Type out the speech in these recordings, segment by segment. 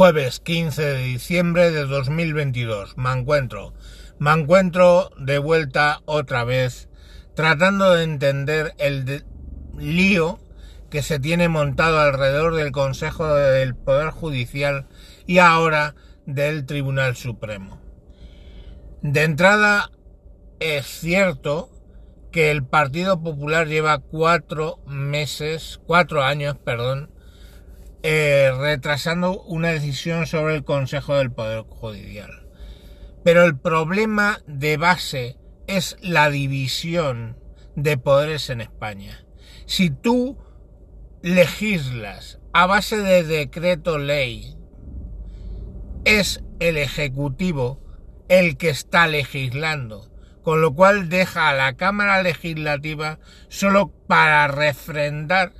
Jueves 15 de diciembre de 2022. Me encuentro. Me encuentro de vuelta otra vez tratando de entender el lío que se tiene montado alrededor del Consejo del Poder Judicial y ahora del Tribunal Supremo. De entrada, es cierto que el Partido Popular lleva cuatro meses, cuatro años, perdón, eh, retrasando una decisión sobre el Consejo del Poder Judicial. Pero el problema de base es la división de poderes en España. Si tú legislas a base de decreto ley, es el Ejecutivo el que está legislando, con lo cual deja a la Cámara Legislativa solo para refrendar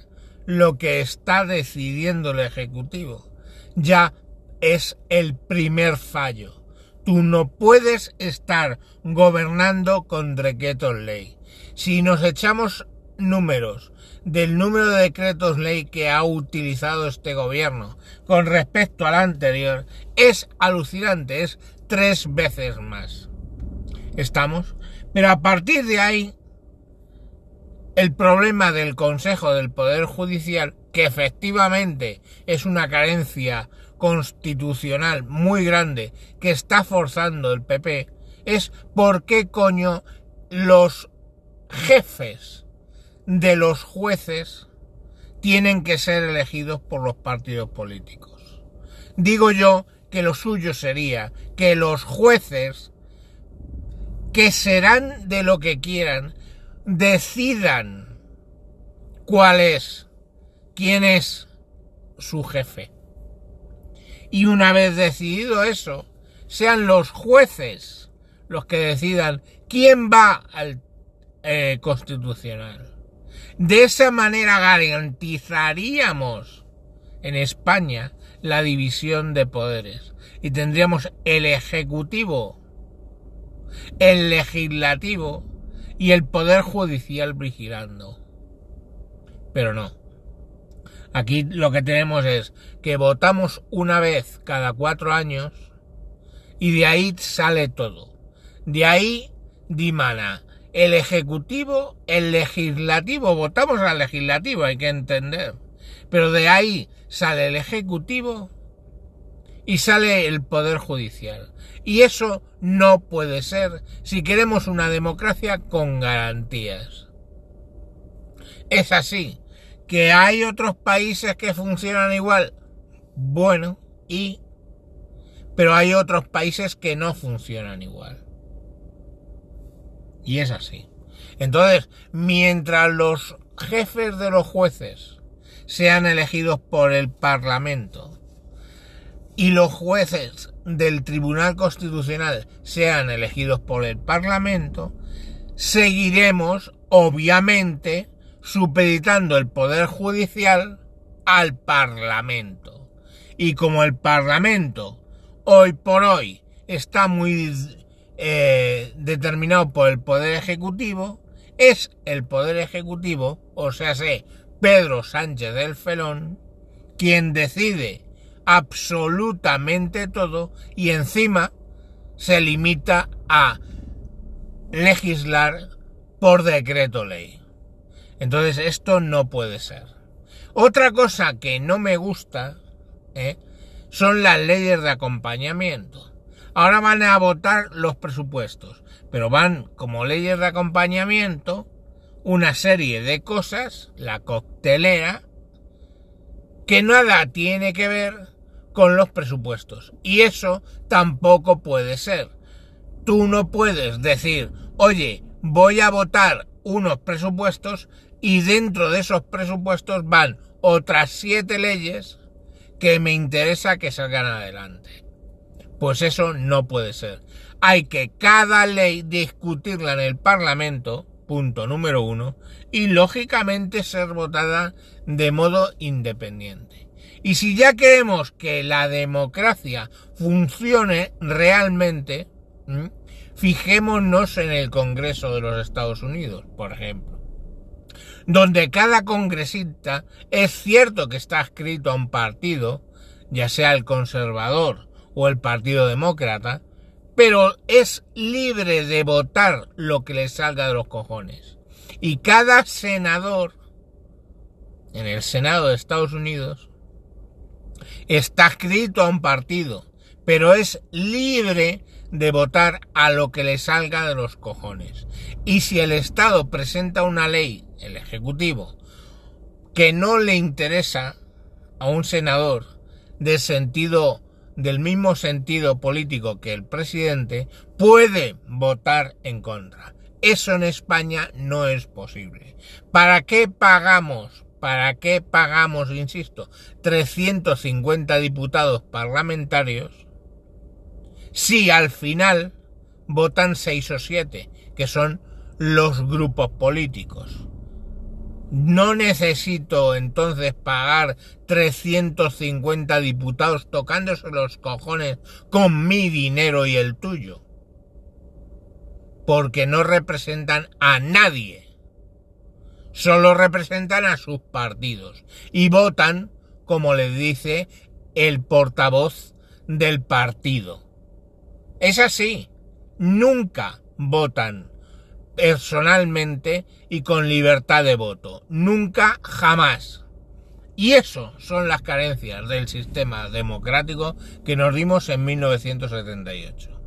lo que está decidiendo el Ejecutivo. Ya es el primer fallo. Tú no puedes estar gobernando con decretos ley. Si nos echamos números del número de decretos ley que ha utilizado este gobierno con respecto al anterior, es alucinante, es tres veces más. ¿Estamos? Pero a partir de ahí, el problema del Consejo del Poder Judicial, que efectivamente es una carencia constitucional muy grande que está forzando el PP, es por qué coño los jefes de los jueces tienen que ser elegidos por los partidos políticos. Digo yo que lo suyo sería que los jueces, que serán de lo que quieran, decidan cuál es, quién es su jefe. Y una vez decidido eso, sean los jueces los que decidan quién va al eh, constitucional. De esa manera garantizaríamos en España la división de poderes y tendríamos el ejecutivo, el legislativo y el poder judicial vigilando. Pero no. Aquí lo que tenemos es que votamos una vez cada cuatro años y de ahí sale todo. De ahí dimana el ejecutivo, el legislativo, votamos al legislativo, hay que entender. Pero de ahí sale el ejecutivo y sale el poder judicial. Y eso no puede ser si queremos una democracia con garantías. Es así. ¿Que hay otros países que funcionan igual? Bueno, y... Pero hay otros países que no funcionan igual. Y es así. Entonces, mientras los jefes de los jueces sean elegidos por el Parlamento y los jueces del Tribunal Constitucional sean elegidos por el Parlamento, seguiremos, obviamente, supeditando el Poder Judicial al Parlamento. Y como el Parlamento hoy por hoy está muy eh, determinado por el Poder Ejecutivo, es el Poder Ejecutivo, o sea, sé, Pedro Sánchez del Felón, quien decide absolutamente todo y encima se limita a legislar por decreto ley. Entonces esto no puede ser. Otra cosa que no me gusta ¿eh? son las leyes de acompañamiento. Ahora van a votar los presupuestos, pero van como leyes de acompañamiento una serie de cosas, la coctelera, que nada tiene que ver con los presupuestos. Y eso tampoco puede ser. Tú no puedes decir, oye, voy a votar unos presupuestos y dentro de esos presupuestos van otras siete leyes que me interesa que salgan adelante. Pues eso no puede ser. Hay que cada ley discutirla en el Parlamento, punto número uno, y lógicamente ser votada de modo independiente. Y si ya queremos que la democracia funcione realmente, fijémonos en el Congreso de los Estados Unidos, por ejemplo donde cada congresista es cierto que está adscrito a un partido ya sea el conservador o el Partido Demócrata, pero es libre de votar lo que le salga de los cojones. Y cada senador en el Senado de Estados Unidos está escrito a un partido, pero es libre de votar a lo que le salga de los cojones. Y si el Estado presenta una ley, el Ejecutivo, que no le interesa a un senador de sentido del mismo sentido político que el presidente, puede votar en contra. Eso en España no es posible. ¿Para qué pagamos? ¿Para qué pagamos, insisto, 350 diputados parlamentarios si al final votan 6 o 7, que son los grupos políticos? No necesito entonces pagar 350 diputados tocándose los cojones con mi dinero y el tuyo. Porque no representan a nadie. Solo representan a sus partidos. Y votan como les dice el portavoz del partido. Es así. Nunca votan personalmente y con libertad de voto. Nunca, jamás. Y eso son las carencias del sistema democrático que nos dimos en 1978.